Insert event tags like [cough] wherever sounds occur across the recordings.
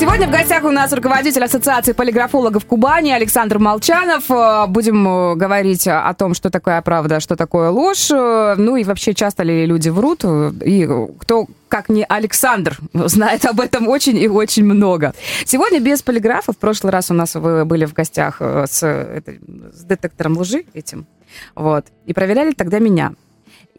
Сегодня в гостях у нас руководитель Ассоциации полиграфологов Кубани Александр Молчанов. Э, Будем э, говорить о том, что такое правда, что такое ложь. Э, Ну и вообще, часто ли люди врут. И кто, как не Александр, знает об этом очень и очень много. Сегодня без полиграфа. В прошлый раз у нас вы были в гостях с, с детектором лжи этим. Вот. И проверяли тогда меня.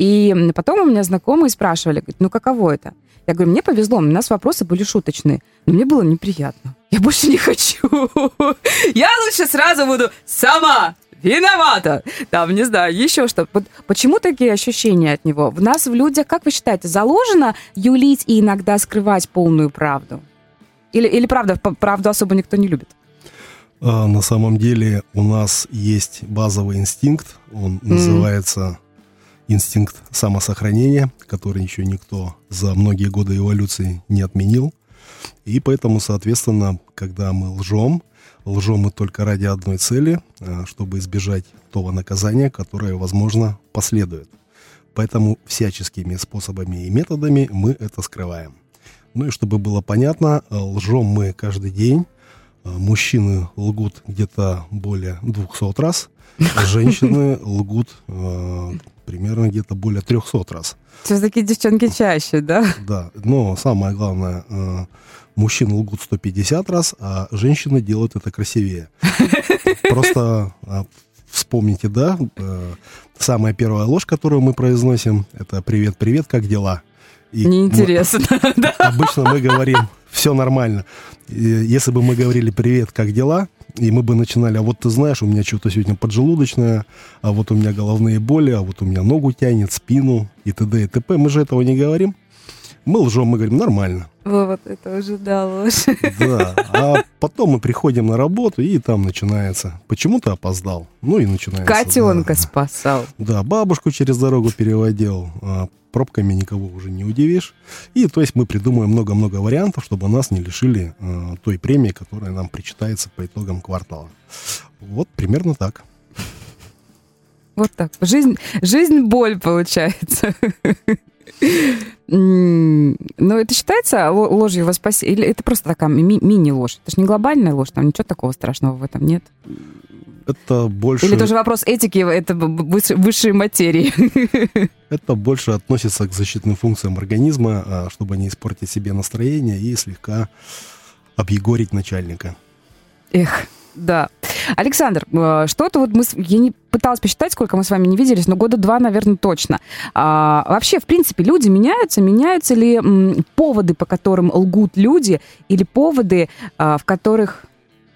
И потом у меня знакомые спрашивали, говорят, ну каково это? Я говорю, мне повезло, у нас вопросы были шуточные, но мне было неприятно. Я больше не хочу. Я лучше сразу буду сама виновата. Там, не знаю, еще что. Вот почему такие ощущения от него? В нас, в людях, как вы считаете, заложено юлить и иногда скрывать полную правду? Или, или правда, правду особо никто не любит? А, На самом деле у нас есть базовый инстинкт, он называется инстинкт самосохранения, который еще никто за многие годы эволюции не отменил. И поэтому, соответственно, когда мы лжем, лжем мы только ради одной цели, а, чтобы избежать того наказания, которое, возможно, последует. Поэтому всяческими способами и методами мы это скрываем. Ну и чтобы было понятно, э, лжем мы каждый день. Э, Мужчины лгут где-то более 200 раз, [laughs] женщины лгут э, примерно где-то более 300 раз. Все-таки девчонки чаще, да? Да, но самое главное, э, мужчины лгут 150 раз, а женщины делают это красивее. Просто а, вспомните, да, э, самая первая ложь, которую мы произносим, это «Привет, привет, как дела?» И мы- Неинтересно. да. Обычно мы говорим «все нормально». Если бы мы говорили «привет, как дела?» И мы бы начинали, а вот ты знаешь, у меня что-то сегодня поджелудочное, а вот у меня головные боли, а вот у меня ногу тянет, спину и т.д. и т.п. Мы же этого не говорим. Мы лжем, мы говорим нормально. Вот это уже да, ложь. Да. А потом мы приходим на работу, и там начинается. Почему ты опоздал? Ну и начинается. Котенка да. спасал. Да, бабушку через дорогу переводил. а пробками никого уже не удивишь. И то есть мы придумаем много-много вариантов, чтобы нас не лишили а, той премии, которая нам причитается по итогам квартала. Вот примерно так. Вот так. Жизнь, жизнь боль получается. Но это считается ло- ложью во спасение? Или это просто такая ми- мини-ложь? Это же не глобальная ложь, там ничего такого страшного в этом нет. Это больше, Или тоже вопрос этики, это высшей материи. [laughs] это больше относится к защитным функциям организма, а, чтобы не испортить себе настроение и слегка объегорить начальника. Эх, да. Александр, э, что-то вот мы... Я не пыталась посчитать, сколько мы с вами не виделись, но года два, наверное, точно. А, вообще, в принципе, люди меняются. Меняются ли м, поводы, по которым лгут люди, или поводы, а, в которых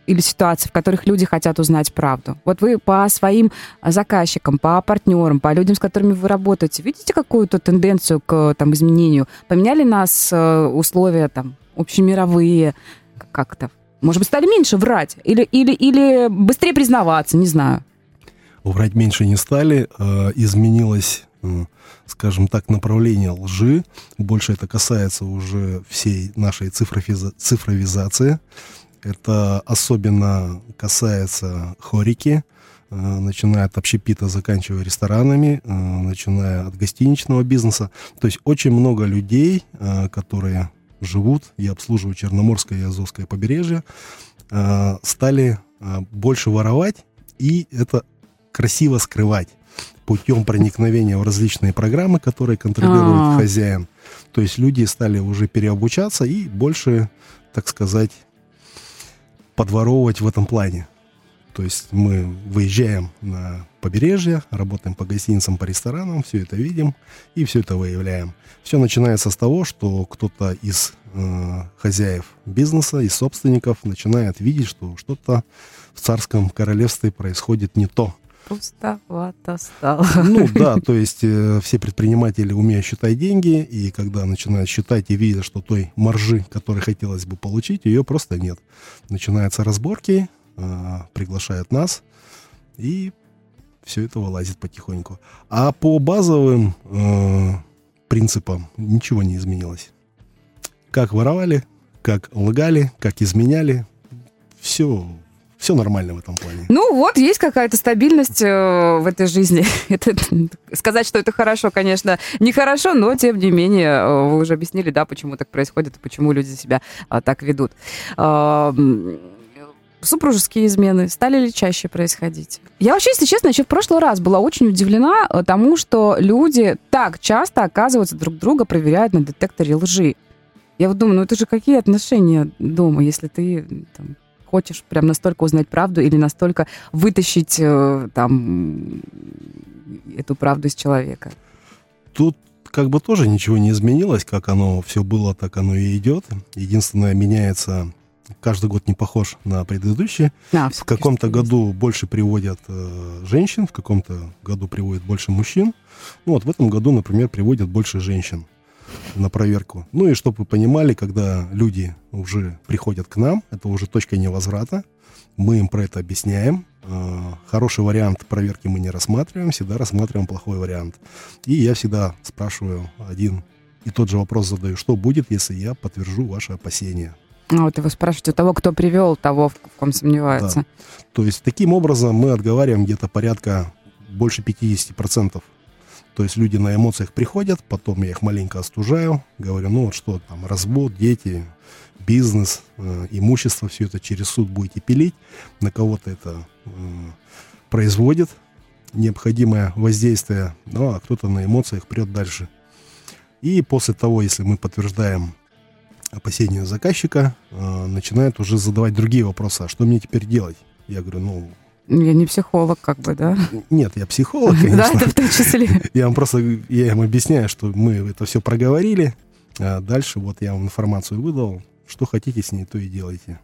или ситуации, в которых люди хотят узнать правду. Вот вы по своим заказчикам, по партнерам, по людям, с которыми вы работаете, видите какую-то тенденцию к там, изменению? Поменяли нас э, условия там, общемировые как-то? Может быть, стали меньше врать? Или, или, или быстрее признаваться, не знаю. Врать меньше не стали, э, изменилось, э, скажем так, направление лжи. Больше это касается уже всей нашей цифровизации. Это особенно касается хорики, э, начиная от общепита, заканчивая ресторанами, э, начиная от гостиничного бизнеса. То есть очень много людей, которые живут и обслуживают Черноморское и Азовское побережье, э, стали э, больше воровать, и это красиво скрывать путем проникновения в различные программы, которые контролирует А. хозяин. То есть люди стали уже переобучаться и больше, так сказать, подворовывать в этом плане. То есть мы выезжаем на побережье, работаем по гостиницам, по ресторанам, все это видим и все это выявляем. Все начинается с того, что кто-то из э, хозяев бизнеса, из собственников начинает видеть, что что-то в царском королевстве происходит не то. Пустовато стало. Ну да, то есть э, все предприниматели умеют считать деньги, и когда начинают считать и видят, что той маржи, которой хотелось бы получить, ее просто нет. Начинаются разборки, э, приглашают нас, и все это вылазит потихоньку. А по базовым э, принципам ничего не изменилось. Как воровали, как лгали, как изменяли, все все нормально в этом плане. Ну вот, есть какая-то стабильность э, в этой жизни. [laughs] это, сказать, что это хорошо, конечно, нехорошо, но тем не менее, э, вы уже объяснили, да, почему так происходит и почему люди себя э, так ведут. Э, супружеские измены стали ли чаще происходить? Я вообще, если честно, еще в прошлый раз была очень удивлена э, тому, что люди так часто, оказывается, друг друга проверяют на детекторе лжи. Я вот думаю, ну это же какие отношения дома, если ты там, хочешь прям настолько узнать правду или настолько вытащить э, там эту правду из человека? Тут как бы тоже ничего не изменилось, как оно все было, так оно и идет. Единственное, меняется каждый год не похож на предыдущий. А, в каком-то году больше приводят э, женщин, в каком-то году приводят больше мужчин. Ну вот в этом году, например, приводят больше женщин на проверку. Ну и чтобы вы понимали, когда люди уже приходят к нам, это уже точка невозврата, мы им про это объясняем. А, хороший вариант проверки мы не рассматриваем, всегда рассматриваем плохой вариант. И я всегда спрашиваю один и тот же вопрос задаю, что будет, если я подтвержу ваши опасения. А вот вы спрашиваете у того, кто привел того, в ком сомневается. Да. То есть таким образом мы отговариваем где-то порядка больше 50% то есть люди на эмоциях приходят, потом я их маленько остужаю, говорю, ну вот что там, развод, дети, бизнес, э, имущество, все это через суд будете пилить, на кого-то это э, производит необходимое воздействие, ну а кто-то на эмоциях прет дальше. И после того, если мы подтверждаем опасения заказчика, э, начинает уже задавать другие вопросы, а что мне теперь делать? Я говорю, ну, я не психолог, как бы, да? Нет, я психолог, [laughs] конечно. Да, это в том числе. [laughs] Я вам просто, я им объясняю, что мы это все проговорили, а дальше вот я вам информацию выдал, что хотите с ней, то и делайте.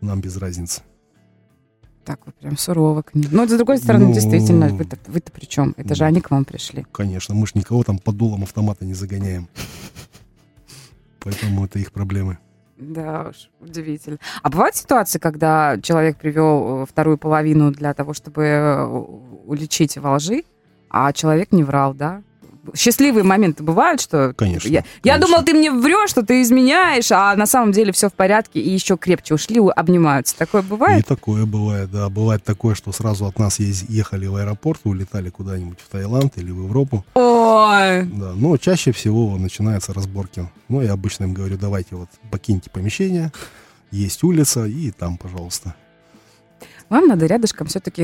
Нам без разницы. Так вот прям сурово к ним. Но, с другой стороны, ну, действительно, вы-то, вы-то при чем? Это же они к вам пришли. Конечно, мы же никого там под дулом автомата не загоняем. Поэтому это их проблемы. Да уж, удивительно. А бывают ситуации, когда человек привел э, вторую половину для того, чтобы э, уличить во лжи, а человек не врал, да? Счастливые моменты бывают, что... Конечно. Я, конечно. я думал, ты мне врешь, что ты изменяешь, а на самом деле все в порядке, и еще крепче ушли, обнимаются. Такое бывает? И такое бывает, да. Бывает такое, что сразу от нас ехали в аэропорт, улетали куда-нибудь в Таиланд или в Европу. Ой! Да, но чаще всего начинаются разборки. Ну, я обычно им говорю, давайте вот покиньте помещение, есть улица, и там, пожалуйста вам надо рядышком все-таки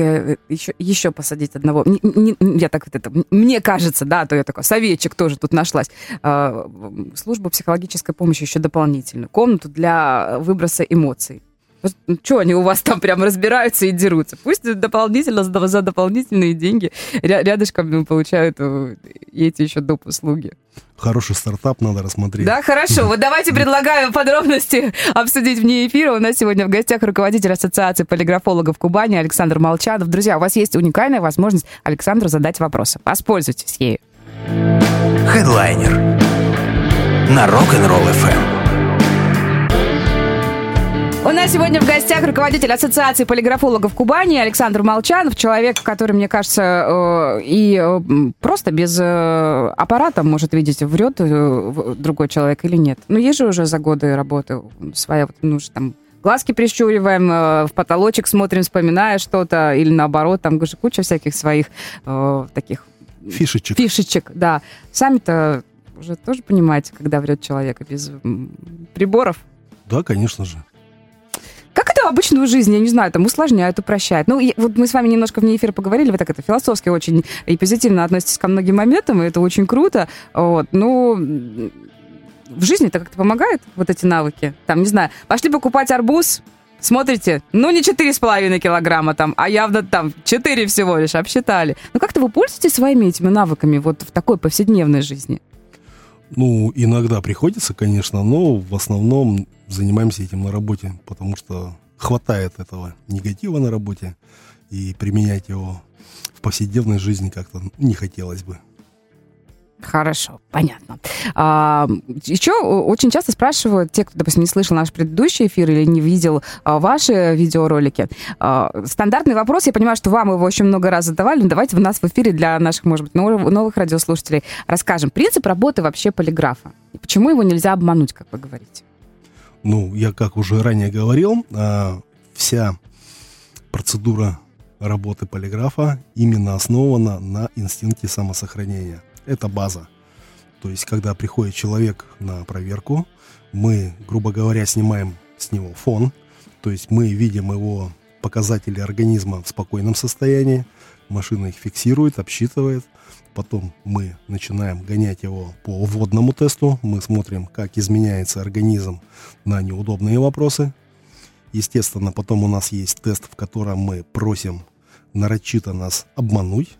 еще, э, еще посадить одного. Не, не, я так вот это, мне кажется, да, то я такой, советчик тоже тут нашлась. А, служба психологической помощи еще дополнительно. Комнату для выброса эмоций. Ну, что они у вас там прям разбираются и дерутся? Пусть дополнительно за дополнительные деньги рядышком получают э, эти еще доп. услуги. Хороший стартап надо рассмотреть. Да, хорошо. Вот давайте предлагаю подробности обсудить вне эфира. У нас сегодня в гостях руководитель Ассоциации полиграфологов Кубани Александр Молчанов. Друзья, у вас есть уникальная возможность Александру задать вопросы. Воспользуйтесь ею. Хедлайнер на Rock'n'Roll FM. У нас сегодня в гостях руководитель Ассоциации полиграфологов Кубани Александр Молчанов, человек, который, мне кажется, э, и э, просто без э, аппарата может видеть, врет другой человек или нет. Ну, есть же уже за годы работы своя, ну, там, глазки прищуриваем, в потолочек смотрим, вспоминая что-то, или наоборот, там же куча всяких своих таких... Фишечек. Фишечек, да. Сами-то уже тоже понимаете, когда врет человек без приборов. Да, конечно же. Как это обычную жизнь, я не знаю, там усложняют, упрощают. Ну, и, вот мы с вами немножко вне эфира поговорили, вы так это философски очень и позитивно относитесь ко многим моментам, и это очень круто. Вот, ну, в жизни это как-то помогает, вот эти навыки? Там, не знаю, пошли покупать арбуз, Смотрите, ну не 4,5 килограмма там, а явно там 4 всего лишь обсчитали. Ну как-то вы пользуетесь своими этими навыками вот в такой повседневной жизни? Ну, иногда приходится, конечно, но в основном занимаемся этим на работе, потому что хватает этого негатива на работе, и применять его в повседневной жизни как-то не хотелось бы. Хорошо, понятно. А, еще очень часто спрашивают те, кто, допустим, не слышал наш предыдущий эфир или не видел а, ваши видеоролики. А, стандартный вопрос, я понимаю, что вам его очень много раз задавали, но давайте в нас в эфире для наших, может быть, новых, новых радиослушателей расскажем. Принцип работы вообще полиграфа. И почему его нельзя обмануть, как вы говорите? Ну, я как уже ранее говорил, а, вся процедура работы полиграфа именно основана на инстинкте самосохранения. Это база. То есть, когда приходит человек на проверку, мы, грубо говоря, снимаем с него фон, то есть мы видим его показатели организма в спокойном состоянии, машина их фиксирует, обсчитывает, потом мы начинаем гонять его по вводному тесту, мы смотрим, как изменяется организм на неудобные вопросы. Естественно, потом у нас есть тест, в котором мы просим нарочито нас обмануть.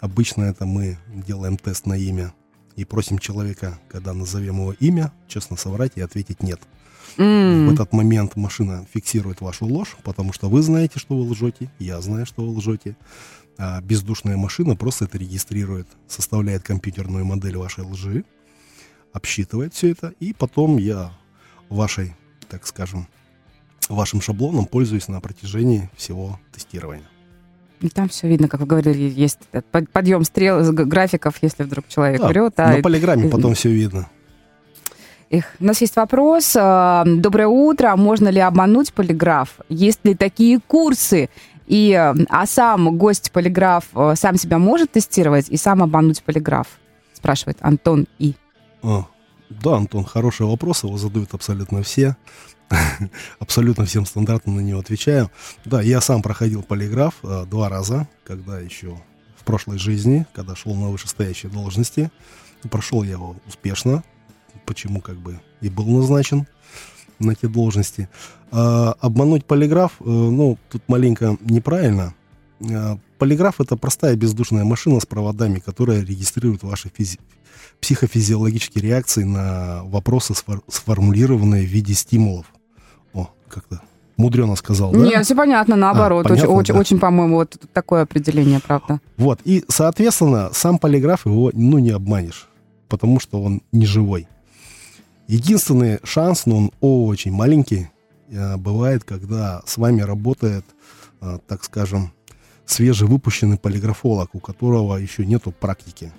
Обычно это мы делаем тест на имя и просим человека, когда назовем его имя, честно соврать и ответить «нет». Mm. В этот момент машина фиксирует вашу ложь, потому что вы знаете, что вы лжете, я знаю, что вы лжете. А бездушная машина просто это регистрирует, составляет компьютерную модель вашей лжи, обсчитывает все это, и потом я вашей, так скажем, вашим шаблоном пользуюсь на протяжении всего тестирования. Там все видно, как вы говорили, есть подъем стрел, графиков, если вдруг человек да, врет. А на полиграмме потом все видно. Их. У нас есть вопрос. А, Доброе утро. Можно ли обмануть полиграф? Есть ли такие курсы? И, а сам гость полиграф э, сам себя может тестировать и сам обмануть полиграф? Спрашивает Антон И. А, да, Антон, хороший вопрос. Его задают абсолютно все. [laughs] абсолютно всем стандартно на него отвечаю. Да, я сам проходил полиграф а, два раза, когда еще в прошлой жизни, когда шел на вышестоящие должности. Прошел я его успешно, почему как бы и был назначен на те должности. А, обмануть полиграф, э, ну, тут маленько неправильно. А, полиграф это простая бездушная машина с проводами, которая регистрирует ваши физи- психофизиологические реакции на вопросы, сфор- сформулированные в виде стимулов как-то мудрено сказал, да? Нет, все понятно, наоборот. А, понятно, очень, да? очень, по-моему, вот такое определение, правда. Вот, и, соответственно, сам полиграф его, ну, не обманешь, потому что он не живой. Единственный шанс, но он очень маленький, э, бывает, когда с вами работает, э, так скажем, свежевыпущенный полиграфолог, у которого еще нету практики.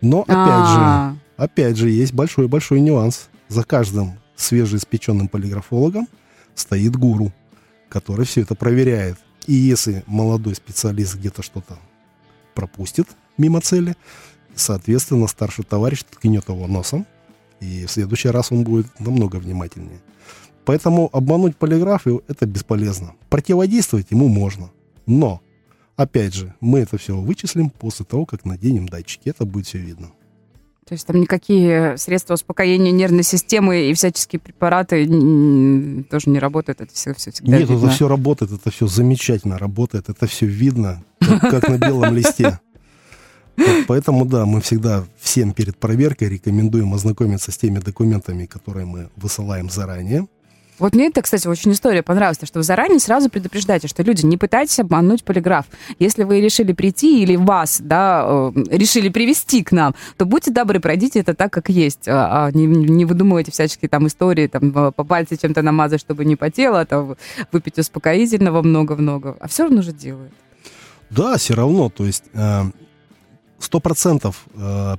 Но, опять А-а-а. же, опять же, есть большой-большой нюанс. За каждым свежеиспеченным полиграфологом стоит гуру, который все это проверяет. И если молодой специалист где-то что-то пропустит мимо цели, соответственно, старший товарищ ткнет его носом, и в следующий раз он будет намного внимательнее. Поэтому обмануть полиграф это бесполезно. Противодействовать ему можно. Но, опять же, мы это все вычислим после того, как наденем датчики. Это будет все видно. То есть там никакие средства успокоения нервной системы и всяческие препараты тоже не работают? Это все, все всегда Нет, видно. это все работает, это все замечательно работает, это все видно, как, как на белом листе. Поэтому, да, мы всегда всем перед проверкой рекомендуем ознакомиться с теми документами, которые мы высылаем заранее. Вот мне это, кстати, очень история понравилась, что вы заранее сразу предупреждаете, что люди, не пытайтесь обмануть полиграф. Если вы решили прийти или вас, да, э, решили привести к нам, то будьте добры, пройдите это так, как есть. А, а не, не выдумывайте всяческие там истории, там, э, по пальце чем-то намазать, чтобы не потело, там, выпить успокоительного много-много. А все равно же делают. Да, все равно. То есть э, сто процентов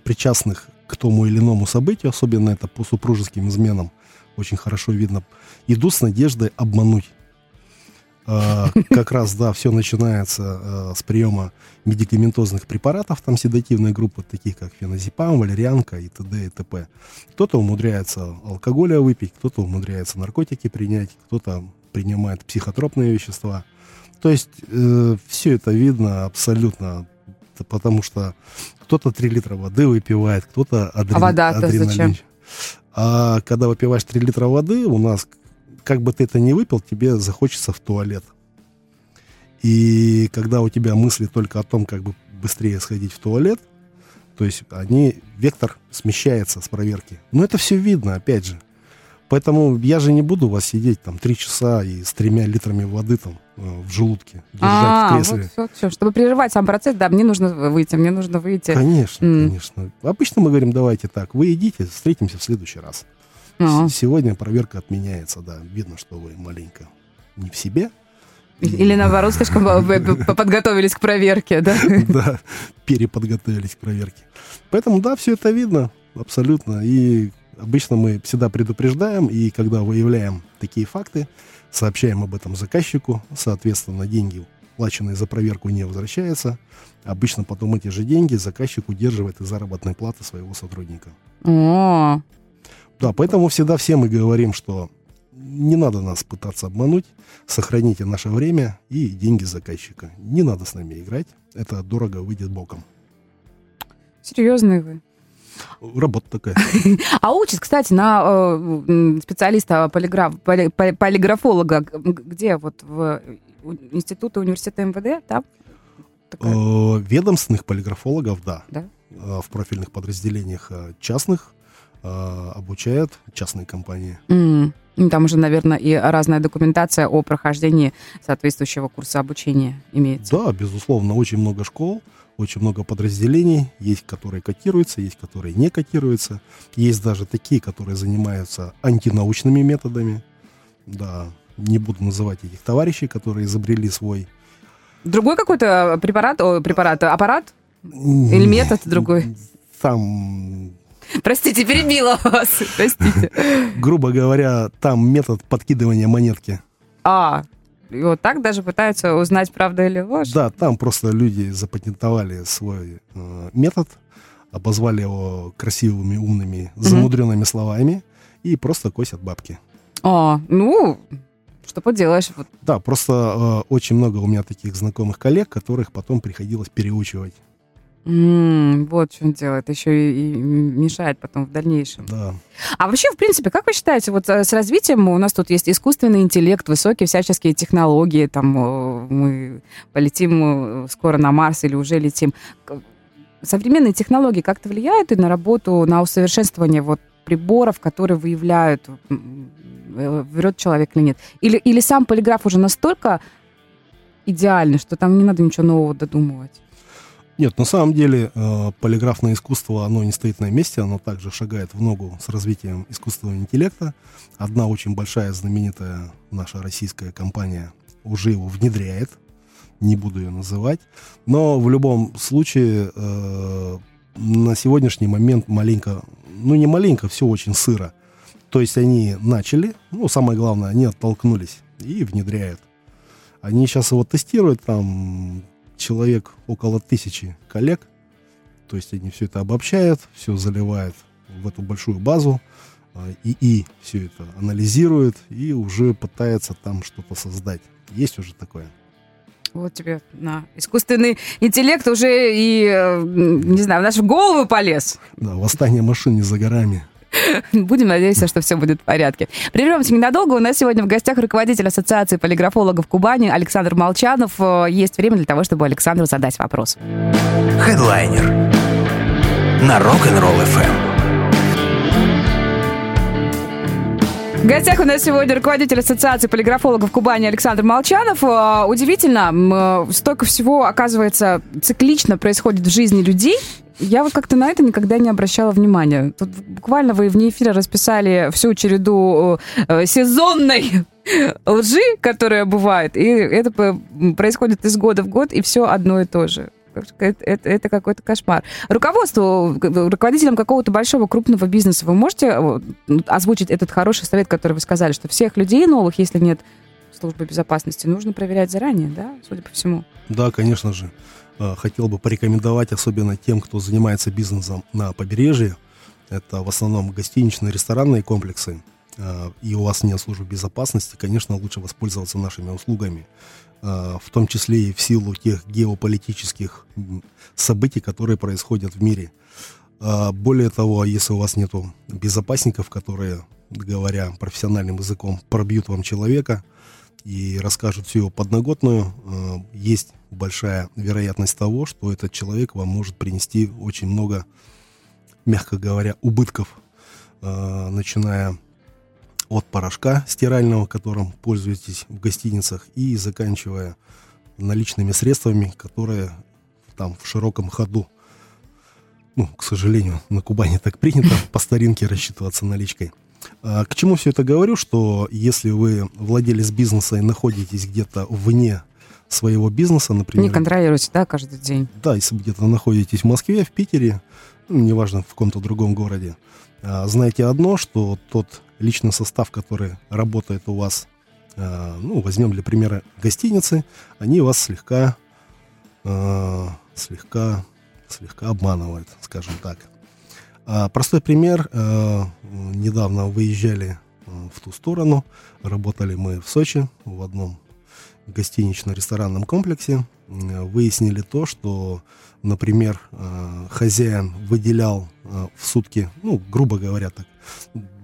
причастных к тому или иному событию, особенно это по супружеским изменам, очень хорошо видно, идут с надеждой обмануть. А, [laughs] как раз, да, все начинается а, с приема медикаментозных препаратов, там седативные группы, таких как феназепам, валерьянка и т.д. и т.п. Кто-то умудряется алкоголя выпить, кто-то умудряется наркотики принять, кто-то принимает психотропные вещества. То есть э, все это видно абсолютно, потому что кто-то 3 литра воды выпивает, кто-то адрен... а вода зачем? А когда выпиваешь 3 литра воды, у нас, как бы ты это ни выпил, тебе захочется в туалет. И когда у тебя мысли только о том, как бы быстрее сходить в туалет, то есть они, вектор смещается с проверки. Но это все видно, опять же. Поэтому я же не буду у вас сидеть там три часа и с тремя литрами воды там э, в желудке держать а, в кресле. Вот все, все. Чтобы прерывать сам процесс, да, мне нужно выйти, мне нужно выйти. Конечно, mm. конечно. Обычно мы говорим, давайте так, вы идите, встретимся в следующий раз. А. Сегодня проверка отменяется, да. Видно, что вы маленько не в себе. Или наоборот, слишком подготовились к проверке, да? [laughs] Да, переподготовились к проверке. Поэтому, да, все это видно абсолютно. И Обычно мы всегда предупреждаем, и когда выявляем такие факты, сообщаем об этом заказчику, соответственно, деньги, плаченные за проверку, не возвращаются. Обычно потом эти же деньги заказчик удерживает из заработной платы своего сотрудника. О, Да, поэтому всегда все мы говорим, что не надо нас пытаться обмануть, сохраните наше время и деньги заказчика. Не надо с нами играть, это дорого выйдет боком. серьезные вы. Работа такая. [laughs] А учат, кстати, на э, специалиста полиграф, поли- поли- полиграфолога, где вот в у- институте университета МВД, да? Э, Ведомственных полиграфологов, да. Э, В профильных подразделениях э, частных э, обучают частные компании. Ну, Там уже, наверное, и разная документация о прохождении соответствующего курса обучения имеется. Да, безусловно, очень много школ, очень много подразделений. Есть, которые котируются, есть, которые не котируются. Есть даже такие, которые занимаются антинаучными методами. Да, не буду называть этих товарищей, которые изобрели свой... Другой какой-то препарат, о, препарат, аппарат? Или метод другой? Там, Простите, перебила вас. Простите. [laughs] грубо говоря, там метод подкидывания монетки. А, и вот так даже пытаются узнать, правда или ложь? Да, там просто люди запатентовали свой э, метод, обозвали его красивыми, умными, замудренными словами и просто косят бабки. А, ну, что поделаешь. Вот. Да, просто э, очень много у меня таких знакомых коллег, которых потом приходилось переучивать. М, вот чем дело. Это еще и, и мешает потом в дальнейшем. Да. А вообще, в принципе, как вы считаете, вот э, с развитием у нас тут есть искусственный интеллект, высокие всяческие технологии, там мы полетим э, скоро на Марс или уже летим. Современные технологии как-то влияют и на работу, на усовершенствование вот приборов, которые выявляют, э, врет человек или нет? Или, или сам полиграф уже настолько идеальный, что там не надо ничего нового додумывать? Нет, на самом деле э, полиграфное искусство, оно не стоит на месте, оно также шагает в ногу с развитием искусственного интеллекта. Одна очень большая, знаменитая наша российская компания уже его внедряет, не буду ее называть. Но в любом случае э, на сегодняшний момент маленько, ну не маленько, все очень сыро. То есть они начали, ну самое главное, они оттолкнулись и внедряют. Они сейчас его тестируют, там человек около тысячи коллег. То есть они все это обобщают, все заливают в эту большую базу. а, ИИ все это анализирует и уже пытается там что-то создать. Есть уже такое. Вот тебе на искусственный интеллект уже и, э, не знаю, в нашу голову полез. Да, восстание машин не за горами. [laughs] Будем надеяться, что все будет в порядке. Прервемся ненадолго. У нас сегодня в гостях руководитель Ассоциации полиграфологов Кубани Александр Молчанов. Э, Есть время для того, чтобы Александру задать вопрос. Хедлайнер на Rock'n'Roll FM. В гостях у нас сегодня руководитель Ассоциации полиграфологов Кубани Александр Молчанов. Э, Удивительно, э, столько всего, оказывается, циклично происходит в жизни людей. Я вот как-то на это никогда не обращала внимания. Тут буквально вы вне эфира расписали всю череду э, сезонной лжи, которая бывает, и это происходит из года в год, и все одно и то же. Это, это- какой-то кошмар. Руководству, руководителям какого-то большого крупного бизнеса, вы можете э, озвучить этот хороший совет, который вы сказали, что всех людей новых, если нет службы безопасности, нужно проверять заранее, да, судя по всему? Да, конечно же. Э, Хотел бы порекомендовать, особенно тем, кто занимается бизнесом на побережье. Это в основном гостиничные, ресторанные комплексы. Э, И у вас нет службы безопасности, конечно, лучше воспользоваться нашими услугами. Э, В том числе и в силу тех геополитических событий, которые происходят в мире. Э, Более того, если у вас нет безопасников, которые, говоря профессиональным языком, пробьют вам человека, и расскажут всю его подноготную, э, есть большая вероятность того, что этот человек вам может принести очень много, мягко говоря, убытков, начиная от порошка стирального, которым пользуетесь в гостиницах, и заканчивая наличными средствами, которые там в широком ходу. Ну, к сожалению, на Кубани так принято [laughs] по старинке рассчитываться наличкой. А, К чему все это говорю, что если вы владелец бизнеса и находитесь где-то вне своего бизнеса, например, Не контролируйте, да, каждый день. да, если вы где-то находитесь в Москве, в Питере, ну, неважно, в каком-то другом городе, а, знайте одно, что тот личный состав, который работает у вас э, ну, возьмем для примера гостиницы, они вас слегка, э, слегка, слегка обманывают, скажем так. А, простой пример. Недавно выезжали в ту сторону, работали мы в Сочи в одном гостинично-ресторанном комплексе. Выяснили то, что, например, э, хозяин выделял э, в сутки, ну, грубо говоря, так,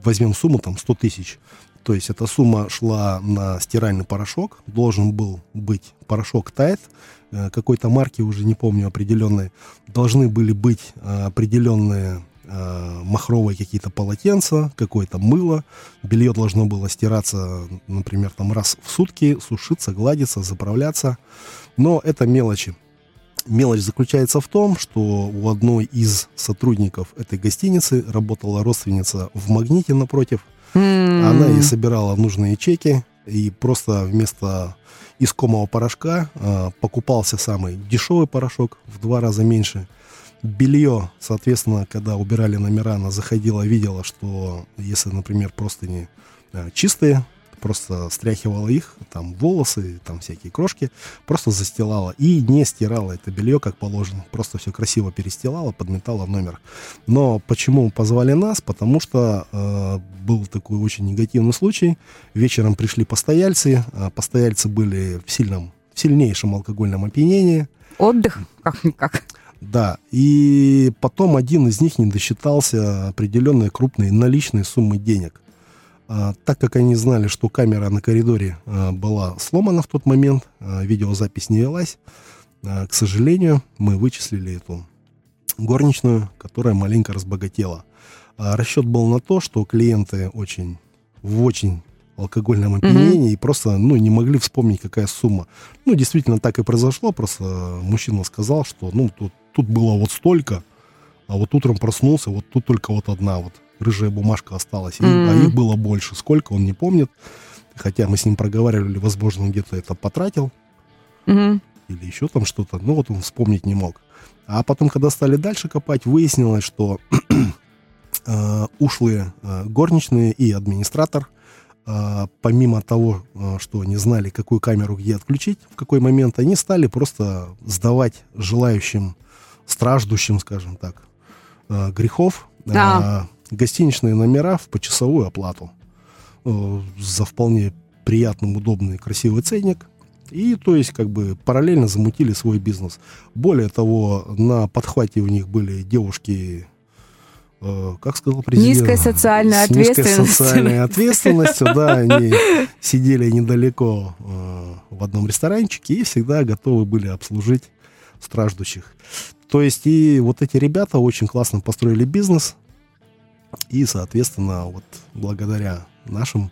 возьмем сумму там 100 тысяч, то есть эта сумма шла на стиральный порошок, должен был быть порошок Тайт, какой-то марки, уже не помню определенной, должны были быть определенные махровые какие-то полотенца, какое-то мыло, белье должно было стираться, например, там раз в сутки, сушиться, гладиться, заправляться. Но это мелочи. Мелочь заключается в том, что у одной из сотрудников этой гостиницы работала родственница в магните напротив. Mm. Она ей собирала нужные чеки и просто вместо искомого порошка э, покупался самый дешевый порошок в два раза меньше. Белье, соответственно, когда убирали номера, она заходила, видела, что если, например, просто не э, чистые, просто стряхивала их, там волосы, там всякие крошки, просто застилала и не стирала это белье, как положено. Просто все красиво перестилала, подметала номер. Но почему позвали нас? Потому что э, был такой очень негативный случай. Вечером пришли постояльцы, а постояльцы были в сильном, в сильнейшем алкогольном опьянении. Отдых? Как-никак. Да, и потом один из них не досчитался определенной крупной наличной суммы денег. А, так как они знали, что камера на коридоре а, была сломана в тот момент, а, видеозапись не велась, к сожалению, мы вычислили эту горничную, которая маленько разбогатела. Расчет был на то, что клиенты очень, в очень алкогольном опьянении mm-hmm. и просто ну, не могли вспомнить, какая сумма. Ну, действительно, так и произошло. Просто мужчина сказал, что ну, тут, тут было вот столько, а вот утром проснулся, вот тут только вот одна вот рыжая бумажка осталась, mm-hmm. а их было больше. Сколько, он не помнит. Хотя мы с ним проговаривали, возможно, он где-то это потратил. Mm-hmm. Или еще там что-то. Но вот он вспомнить не мог. А потом, когда стали дальше копать, выяснилось, что [clears throat] э, ушлые э, горничные и администратор, э, помимо того, э, что они знали, какую камеру где отключить, в какой момент, они стали просто сдавать желающим, страждущим, скажем так, э, грехов, да гостиничные номера в почасовую оплату э, за вполне приятным, удобный, красивый ценник. И, то есть, как бы параллельно замутили свой бизнес. Более того, на подхвате у них были девушки, э, как сказал президент? Низкая социальная ответственность. Низкой социальной ответственностью, да, они сидели недалеко э, в одном ресторанчике и всегда готовы были обслужить страждущих. То есть, и вот эти ребята очень классно построили бизнес, и, соответственно, вот благодаря нашим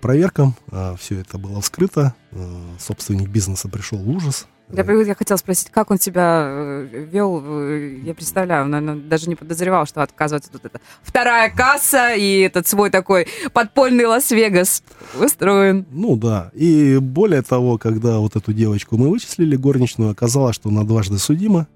проверкам а, все это было вскрыто. А, собственник бизнеса пришел в ужас. Я, я хотела спросить, как он себя э, вел, э, я представляю, он, наверное, даже не подозревал, что отказывается тут это вторая касса и этот свой такой подпольный Лас-Вегас устроен. Ну да, и более того, когда вот эту девочку мы вычислили, горничную, оказалось, что она дважды судима,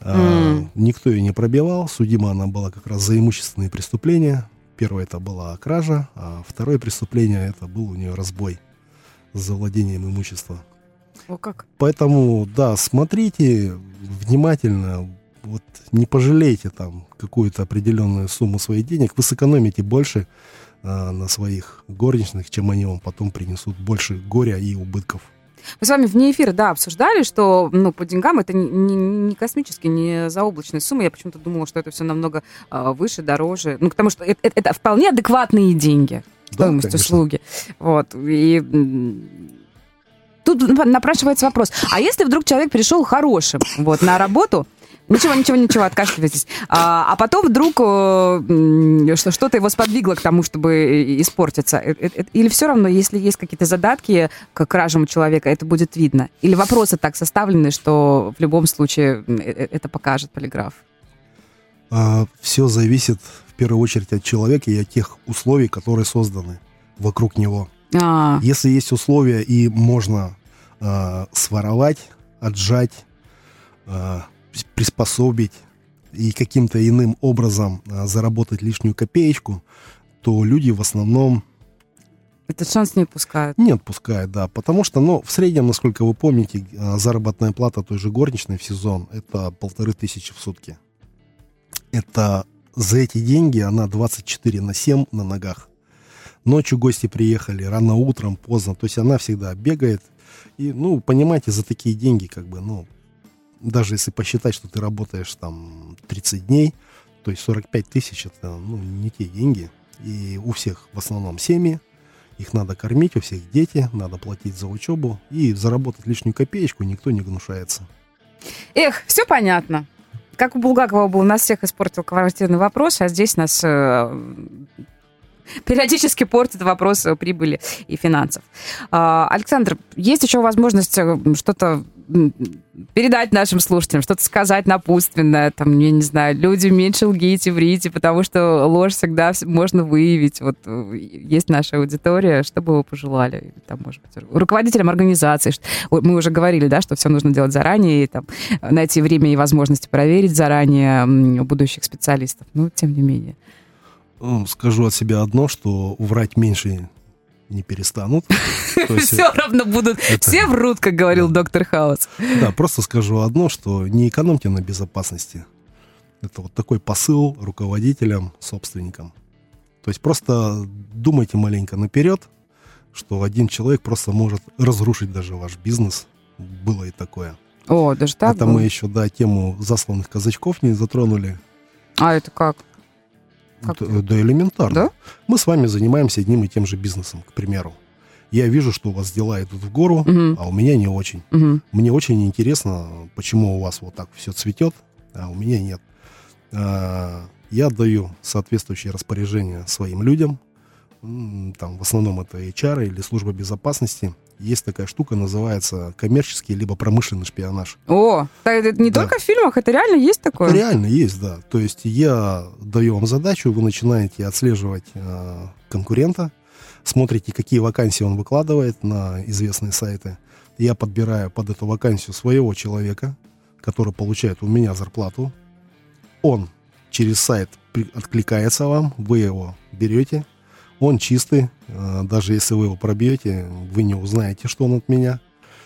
Mm. Никто ее не пробивал. Судима она была как раз за имущественные преступления. Первое это была кража, а второе преступление это был у нее разбой за владением имущества. О как? Поэтому, да, смотрите внимательно, вот не пожалейте там какую-то определенную сумму своих денег, вы сэкономите больше а, на своих горничных, чем они вам потом принесут больше горя и убытков. Мы с вами вне эфира, да, обсуждали, что ну, по деньгам это не, не, не космические, не заоблачные суммы. Я почему-то думала, что это все намного э, выше, дороже. Ну, потому что это, это, это вполне адекватные деньги, стоимость да, услуги. Вот. И тут напрашивается вопрос, а если вдруг человек пришел хорошим вот, на работу, Ничего, ничего, ничего, откашливайтесь. А, а потом вдруг э, что-то его сподвигло к тому, чтобы испортиться. Э, э, или все равно, если есть какие-то задатки к кражам человека, это будет видно? Или вопросы так составлены, что в любом случае это покажет полиграф? А, все зависит в первую очередь от человека и от тех условий, которые созданы вокруг него. А. Если есть условия и можно а, своровать, отжать, а, приспособить и каким-то иным образом а, заработать лишнюю копеечку, то люди в основном Этот шанс не пускают. Не отпускают, да. Потому что, ну, в среднем, насколько вы помните, а, заработная плата той же горничной в сезон это полторы тысячи в сутки. Это за эти деньги она 24 на 7 на ногах. Ночью гости приехали, рано утром, поздно. То есть она всегда бегает. И, ну, понимаете, за такие деньги, как бы, ну, даже если посчитать, что ты работаешь там 30 дней, то есть 45 тысяч это ну, не те деньги. И у всех в основном семьи, их надо кормить, у всех дети, надо платить за учебу. И заработать лишнюю копеечку никто не гнушается. Эх, все понятно. Как у Булгакова был, нас всех испортил квартирный вопрос, а здесь нас э, периодически портит вопрос прибыли и финансов. А, Александр, есть еще возможность э, что-то передать нашим слушателям, что-то сказать напутственное, там, я не знаю, люди меньше лгите, врите, потому что ложь всегда можно выявить. Вот э, есть наша аудитория, что бы вы пожелали? Там, может быть, руководителям организации. Мы уже говорили, да, что все нужно делать заранее, и, там, найти время и возможности проверить заранее будущих специалистов. Но, тем не менее. Ну, скажу от себя одно, что врать меньше не перестанут. Все равно будут. Все врут, как говорил доктор Хаус. Да, просто скажу одно, что не экономьте на безопасности. Это вот такой посыл руководителям, собственникам. То есть просто думайте маленько наперед, что один человек просто может разрушить даже ваш бизнес. Было и такое. О, даже так? Это мы еще, да, тему засланных казачков не затронули. А это как? Как? Да, да элементарно. Да? Мы с вами занимаемся одним и тем же бизнесом, к примеру. Я вижу, что у вас дела идут в гору, угу. а у меня не очень. Угу. Мне очень интересно, почему у вас вот так все цветет, а у меня нет. А, я даю соответствующие распоряжения своим людям. Там в основном это HR или служба безопасности есть такая штука, называется коммерческий либо промышленный шпионаж. О, это не да. только в фильмах, это реально есть такое? Реально есть, да. То есть я даю вам задачу, вы начинаете отслеживать э, конкурента, смотрите, какие вакансии он выкладывает на известные сайты. Я подбираю под эту вакансию своего человека, который получает у меня зарплату. Он через сайт откликается вам, вы его берете, он чистый, э, даже если вы его пробьете, вы не узнаете, что он от меня.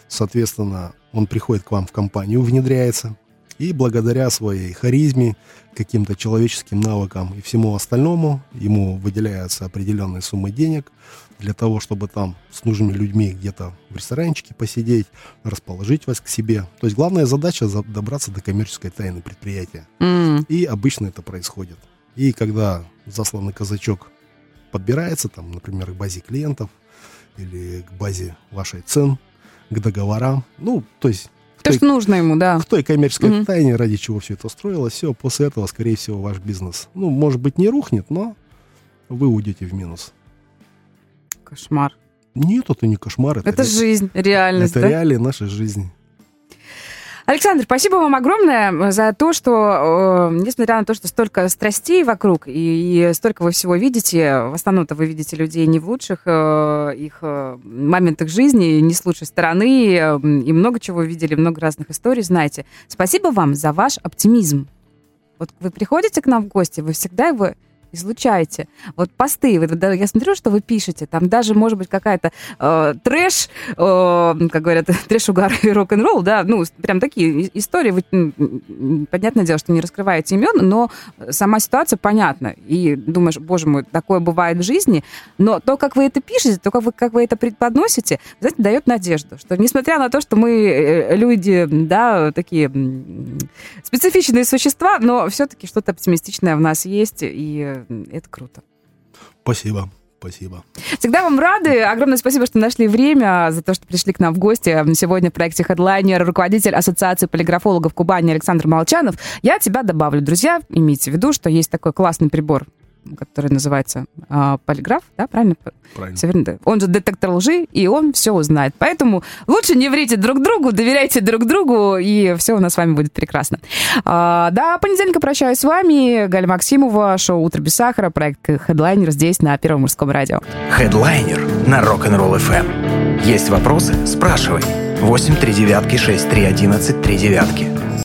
Соответственно, он приходит к вам в компанию, внедряется, и благодаря своей харизме, каким-то человеческим навыкам и всему остальному, ему выделяются определенные суммы денег для того, чтобы там с нужными людьми где-то в ресторанчике посидеть, расположить вас к себе. То есть главная задача добраться до коммерческой тайны предприятия. Mm. И обычно это происходит. И когда засланный казачок подбирается, там, например, к базе клиентов или к базе вашей цен, к договорам. Ну, то есть... То, что нужно ему, да. К той коммерческой угу. тайне, ради чего все это строилось. Все, после этого, скорее всего, ваш бизнес, ну, может быть, не рухнет, но вы уйдете в минус. Кошмар. Нет, это не кошмар. Это, это жизнь, реальность, Это да? реалии нашей жизни. Александр, спасибо вам огромное за то, что, э, несмотря на то, что столько страстей вокруг и, и столько вы всего видите, в основном-то вы видите людей не в лучших э, их э, моментах жизни, не с лучшей стороны, э, и много чего видели, много разных историй знаете. Спасибо вам за ваш оптимизм. Вот вы приходите к нам в гости, вы всегда его излучаете. Вот посты, вы, я смотрю, что вы пишете, там даже, может быть, какая-то э, трэш, э, как говорят, [laughs] трэш-угар и рок-н-ролл, да, ну, прям такие истории, вы, понятное дело, что не раскрываете имен, но сама ситуация понятна. И думаешь, боже мой, такое бывает в жизни, но то, как вы это пишете, то, как вы, как вы это преподносите, знаете, дает надежду, что несмотря на то, что мы э, люди, да, такие специфичные существа, но все-таки что-то оптимистичное в нас есть, и это круто. Спасибо. Спасибо. Всегда вам рады. Огромное спасибо, что нашли время, за то, что пришли к нам в гости. Сегодня в проекте Headliner руководитель Ассоциации полиграфологов Кубани Александр Молчанов. Я тебя добавлю. Друзья, имейте в виду, что есть такой классный прибор который называется э, полиграф, да, правильно? Правильно. Все верно. Он же детектор лжи, и он все узнает. Поэтому лучше не врите друг другу, доверяйте друг другу, и все у нас с вами будет прекрасно. А, до понедельника прощаюсь с вами. Галя Максимова, шоу «Утро без сахара», проект «Хедлайнер» здесь на Первом мужском радио. «Хедлайнер» на Rock'n'Roll FM. Есть вопросы? Спрашивай. 8 3 девятки 6 3 11 3 девятки.